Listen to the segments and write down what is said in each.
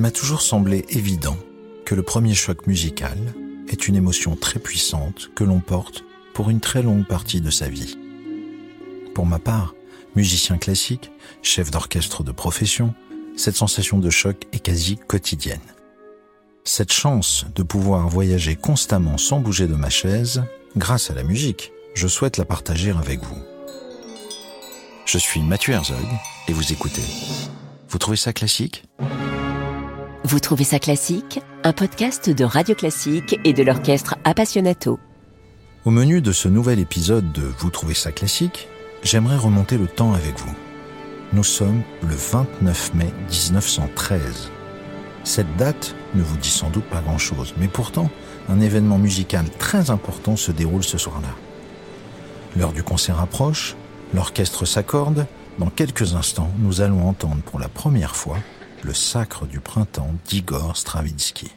Il m'a toujours semblé évident que le premier choc musical est une émotion très puissante que l'on porte pour une très longue partie de sa vie. Pour ma part, musicien classique, chef d'orchestre de profession, cette sensation de choc est quasi quotidienne. Cette chance de pouvoir voyager constamment sans bouger de ma chaise, grâce à la musique, je souhaite la partager avec vous. Je suis Mathieu Herzog et vous écoutez. Vous trouvez ça classique? Vous trouvez ça classique? Un podcast de Radio Classique et de l'orchestre Appassionato. Au menu de ce nouvel épisode de Vous trouvez ça classique, j'aimerais remonter le temps avec vous. Nous sommes le 29 mai 1913. Cette date ne vous dit sans doute pas grand-chose, mais pourtant, un événement musical très important se déroule ce soir-là. L'heure du concert approche, l'orchestre s'accorde, dans quelques instants, nous allons entendre pour la première fois le sacre du printemps d'Igor Stravinsky.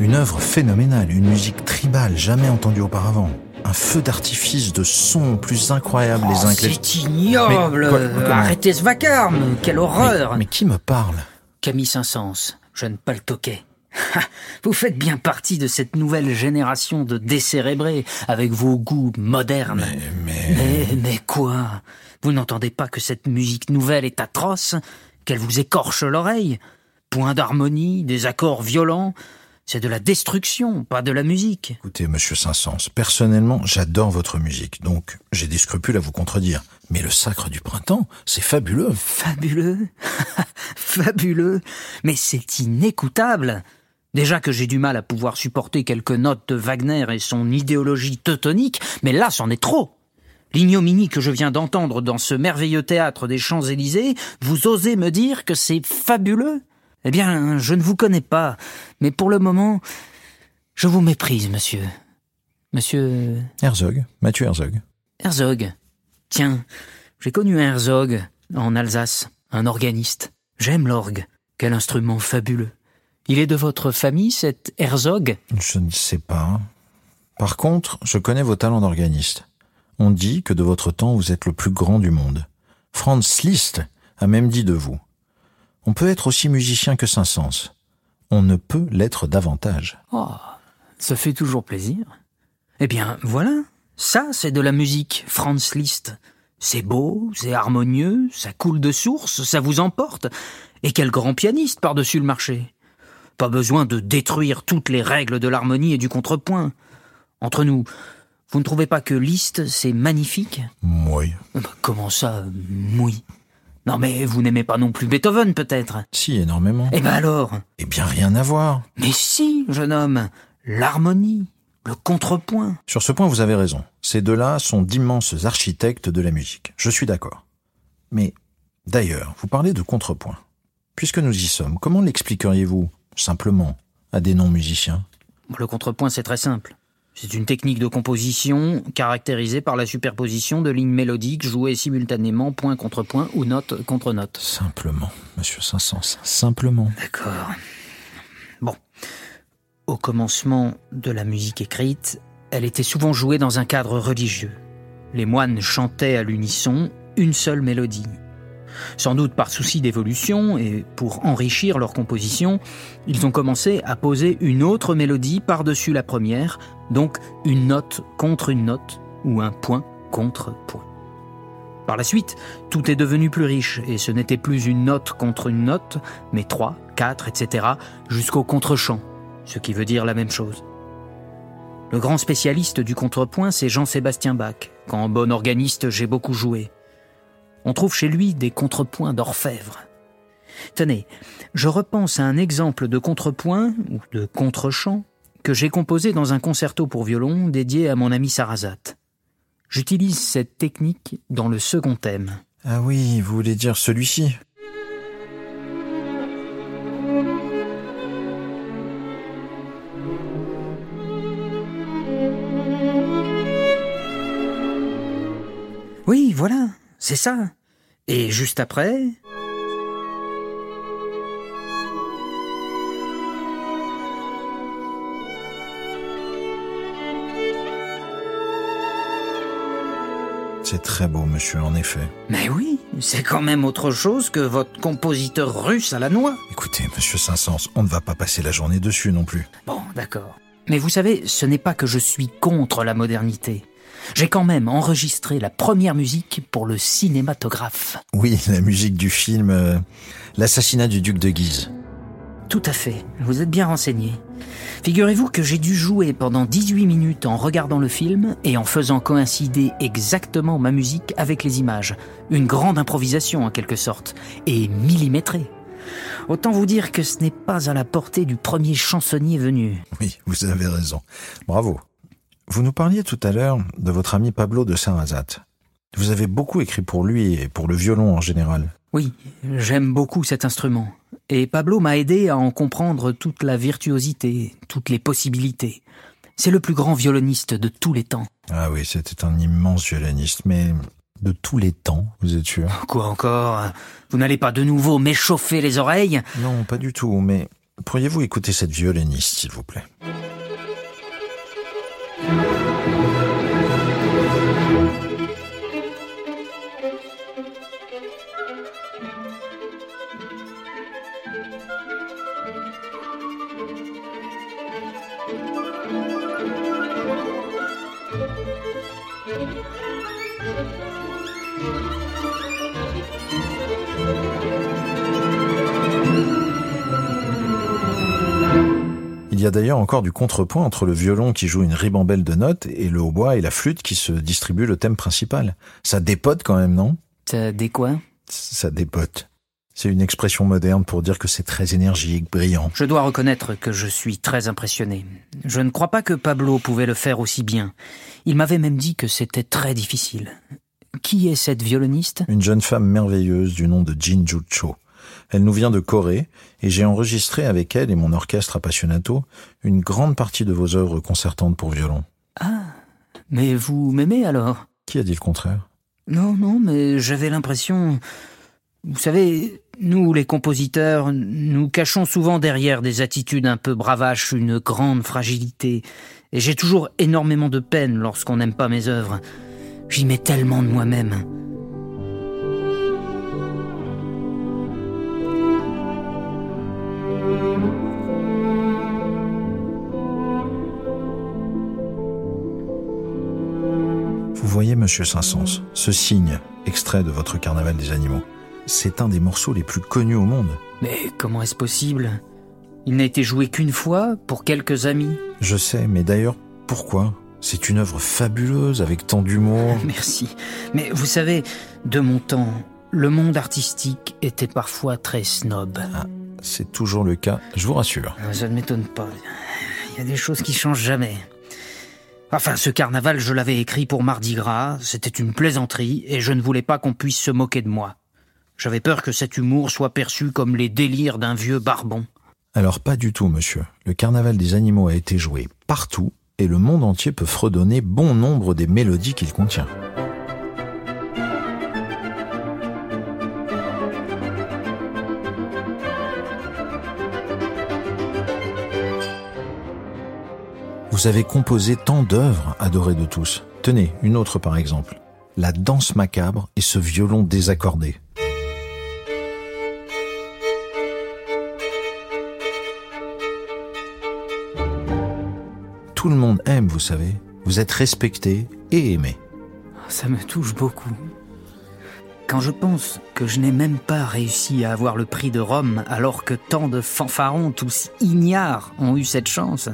Une œuvre phénoménale, une musique tribale jamais entendue auparavant. Un feu d'artifice de sons plus incroyables les uns que les Oh, C'est ignoble Mais quoi- comment Arrêtez ce vacarme Quelle horreur Mais, mais qui me parle? Camille Saint-Saëns, jeune paltoquet. Vous faites bien partie de cette nouvelle génération de décérébrés, avec vos goûts modernes. Mais, mais... Mais, mais quoi? Vous n'entendez pas que cette musique nouvelle est atroce Qu'elle vous écorche l'oreille? Point d'harmonie, des accords violents C'est de la destruction, pas de la musique. Écoutez, monsieur Saint-Saëns, personnellement, j'adore votre musique, donc j'ai des scrupules à vous contredire. Mais le sacre du printemps, c'est fabuleux. Fabuleux? Fabuleux? Mais c'est inécoutable Déjà que j'ai du mal à pouvoir supporter quelques notes de Wagner et son idéologie teutonique, mais là c'en est trop L'ignominie que je viens d'entendre dans ce merveilleux théâtre des Champs-Élysées, vous osez me dire que c'est fabuleux? Eh bien, je ne vous connais pas, mais pour le moment, je vous méprise, monsieur. Monsieur Herzog, Mathieu Herzog. Herzog. Tiens, j'ai connu un Herzog en Alsace, un organiste. J'aime l'orgue. Quel instrument fabuleux. Il est de votre famille, cet Herzog? Je ne sais pas. Par contre, je connais vos talents d'organiste. On dit que de votre temps, vous êtes le plus grand du monde. Franz Liszt a même dit de vous. On peut être aussi musicien que Saint-Saëns. On ne peut l'être davantage. Oh, ça fait toujours plaisir. Eh bien, voilà. Ça, c'est de la musique, Franz Liszt. C'est beau, c'est harmonieux, ça coule de source, ça vous emporte. Et quel grand pianiste par-dessus le marché. Pas besoin de détruire toutes les règles de l'harmonie et du contrepoint. Entre nous, vous ne trouvez pas que Liszt, c'est magnifique? Oui. Bah, Comment ça, oui Non mais vous n'aimez pas non plus Beethoven, peut-être? Si, énormément. Eh ben alors? Eh bien, rien à voir. Mais si, jeune homme L'harmonie, le contrepoint. Sur ce point, vous avez raison. Ces deux-là sont d'immenses architectes de la musique. Je suis d'accord. Mais, d'ailleurs, vous parlez de contrepoint. Puisque nous y sommes, comment l'expliqueriez-vous, simplement, à des non-musiciens Le contrepoint, c'est très simple. C'est une technique de composition caractérisée par la superposition de lignes mélodiques jouées simultanément point contre point ou note contre note. Simplement, monsieur Saint-Saëns, simplement. D'accord. Bon. Au commencement de la musique écrite, elle était souvent jouée dans un cadre religieux. Les moines chantaient à l'unisson une seule mélodie. Sans doute par souci d'évolution et pour enrichir leur composition, ils ont commencé à poser une autre mélodie par-dessus la première, donc une note contre une note ou un point contre point. Par la suite, tout est devenu plus riche et ce n'était plus une note contre une note, mais trois, quatre, etc., jusqu'au contre-champ, ce qui veut dire la même chose. Le grand spécialiste du contrepoint, c'est Jean-Sébastien Bach, quand bon organiste j'ai beaucoup joué. On trouve chez lui des contrepoints d'orfèvre. Tenez, je repense à un exemple de contrepoint, ou de contre-champ, que j'ai composé dans un concerto pour violon dédié à mon ami Sarrazate. J'utilise cette technique dans le second thème. Ah oui, vous voulez dire celui-ci? C'est ça. Et juste après... C'est très beau, monsieur, en effet. Mais oui, c'est quand même autre chose que votre compositeur russe à la noix. Écoutez, monsieur Saint-Saëns, on ne va pas passer la journée dessus non plus. Bon, d'accord. Mais vous savez, ce n'est pas que je suis contre la modernité. J'ai quand même enregistré la première musique pour le cinématographe. Oui, la musique du film euh, L'assassinat du duc de Guise. Tout à fait, vous êtes bien renseigné. Figurez-vous que j'ai dû jouer pendant 18 minutes en regardant le film et en faisant coïncider exactement ma musique avec les images. Une grande improvisation en quelque sorte, et millimétrée. Autant vous dire que ce n'est pas à la portée du premier chansonnier venu. Oui, vous avez raison. Bravo. Vous nous parliez tout à l'heure de votre ami Pablo de Sarrazat. Vous avez beaucoup écrit pour lui et pour le violon en général. Oui, j'aime beaucoup cet instrument. Et Pablo m'a aidé à en comprendre toute la virtuosité, toutes les possibilités. C'est le plus grand violoniste de tous les temps. Ah oui, c'était un immense violoniste, mais de tous les temps, vous êtes sûr? Quoi encore? Vous n'allez pas de nouveau m'échauffer les oreilles? Non, pas du tout, mais pourriez-vous écouter cette violoniste, s'il vous plaît? Il y a d'ailleurs encore du contrepoint entre le violon qui joue une ribambelle de notes et le hautbois et la flûte qui se distribuent le thème principal. Ça dépote quand même, non? Ça des quoi Ça dépote. C'est une expression moderne pour dire que c'est très énergique, brillant. Je dois reconnaître que je suis très impressionné. Je ne crois pas que Pablo pouvait le faire aussi bien. Il m'avait même dit que c'était très difficile. Qui est cette violoniste? Une jeune femme merveilleuse du nom de Jinju Cho. Elle nous vient de Corée et j'ai enregistré avec elle et mon orchestre appassionato une grande partie de vos œuvres concertantes pour violon. Ah, mais vous m'aimez alors Qui a dit le contraire? Non, non, mais j'avais l'impression... Vous savez, nous, les compositeurs, nous cachons souvent derrière des attitudes un peu bravaches une grande fragilité. Et j'ai toujours énormément de peine lorsqu'on n'aime pas mes œuvres. J'y mets tellement de moi-même. Vous voyez, monsieur Saint-Saëns, ce signe, extrait de votre Carnaval des animaux, c'est un des morceaux les plus connus au monde. Mais comment est-ce possible? Il n'a été joué qu'une fois, pour quelques amis. Je sais, mais d'ailleurs, pourquoi? C'est une œuvre fabuleuse, avec tant d'humour. Merci. Mais vous savez, de mon temps, le monde artistique était parfois très snob. C'est toujours le cas, je vous rassure. Ça ne m'étonne pas. Il y a des choses qui changent jamais. Enfin, ce carnaval, je l'avais écrit pour Mardi Gras, c'était une plaisanterie, et je ne voulais pas qu'on puisse se moquer de moi. J'avais peur que cet humour soit perçu comme les délires d'un vieux barbon. Alors pas du tout, monsieur. Le carnaval des animaux a été joué partout, et le monde entier peut fredonner bon nombre des mélodies qu'il contient. Vous avez composé tant d'œuvres adorées de tous. Tenez, une autre par exemple. La danse macabre et ce violon désaccordé. Tout le monde aime, vous savez. Vous êtes respecté et aimé. Ça me touche beaucoup. Quand je pense que je n'ai même pas réussi à avoir le prix de Rome alors que tant de fanfarons tous ignares ont eu cette chance.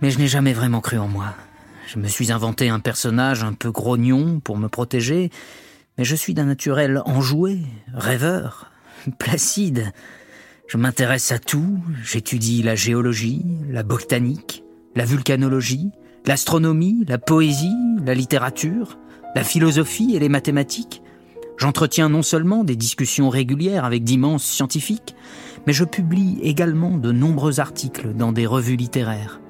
Mais je n'ai jamais vraiment cru en moi. Je me suis inventé un personnage un peu grognon pour me protéger, mais je suis d'un naturel enjoué, rêveur, placide. Je m'intéresse à tout, j'étudie la géologie, la botanique, la vulcanologie, l'astronomie, la poésie, la littérature, la philosophie et les mathématiques. J'entretiens non seulement des discussions régulières avec d'immenses scientifiques, mais je publie également de nombreux articles dans des revues littéraires.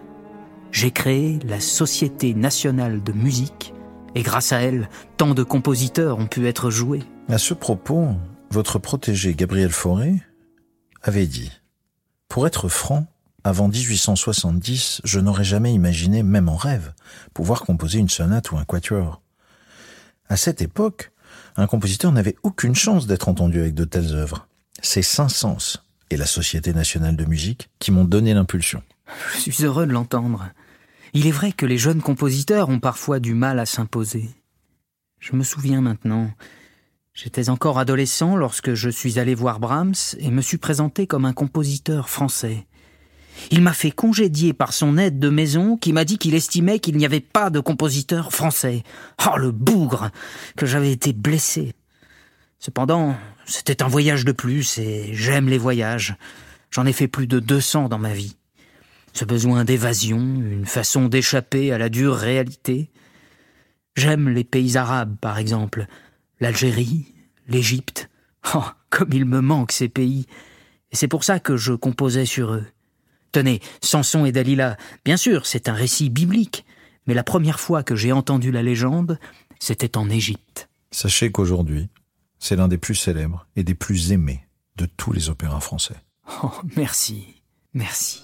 J'ai créé la Société nationale de musique, et grâce à elle, tant de compositeurs ont pu être joués. À ce propos, votre protégé Gabriel Fauré avait dit Pour être franc, avant 1870, je n'aurais jamais imaginé, même en rêve, pouvoir composer une sonate ou un quatuor. À cette époque, un compositeur n'avait aucune chance d'être entendu avec de telles œuvres. C'est Saint-Saëns et la Société nationale de musique qui m'ont donné l'impulsion. Je suis heureux de l'entendre. Il est vrai que les jeunes compositeurs ont parfois du mal à s'imposer. Je me souviens maintenant. J'étais encore adolescent lorsque je suis allé voir Brahms et me suis présenté comme un compositeur français. Il m'a fait congédier par son aide de maison qui m'a dit qu'il estimait qu'il n'y avait pas de compositeur français. Oh, le bougre que j'avais été blessé. Cependant, c'était un voyage de plus et j'aime les voyages. J'en ai fait plus de 200 dans ma vie. Ce besoin d'évasion, une façon d'échapper à la dure réalité. J'aime les pays arabes, par exemple, l'Algérie, l'Égypte. Oh, comme il me manque ces pays. Et c'est pour ça que je composais sur eux. Tenez, Samson et Dalila, bien sûr, c'est un récit biblique, mais la première fois que j'ai entendu la légende, c'était en Égypte. Sachez qu'aujourd'hui, c'est l'un des plus célèbres et des plus aimés de tous les opéras français. Oh, merci, merci.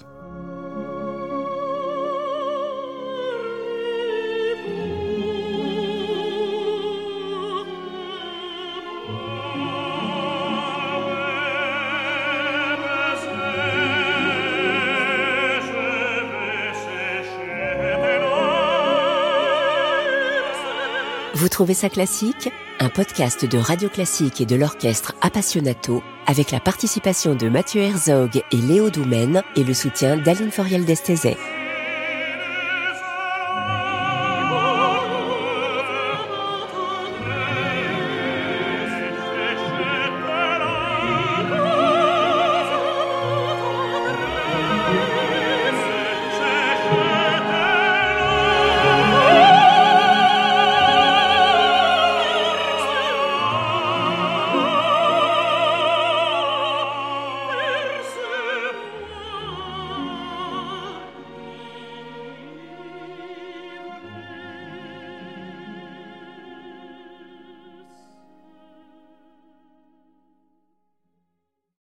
Vous trouvez ça classique? Un podcast de Radio Classique et de l'orchestre Appassionato avec la participation de Mathieu Herzog et Léo Doumen et le soutien d'Aline Foriel d'Estezet.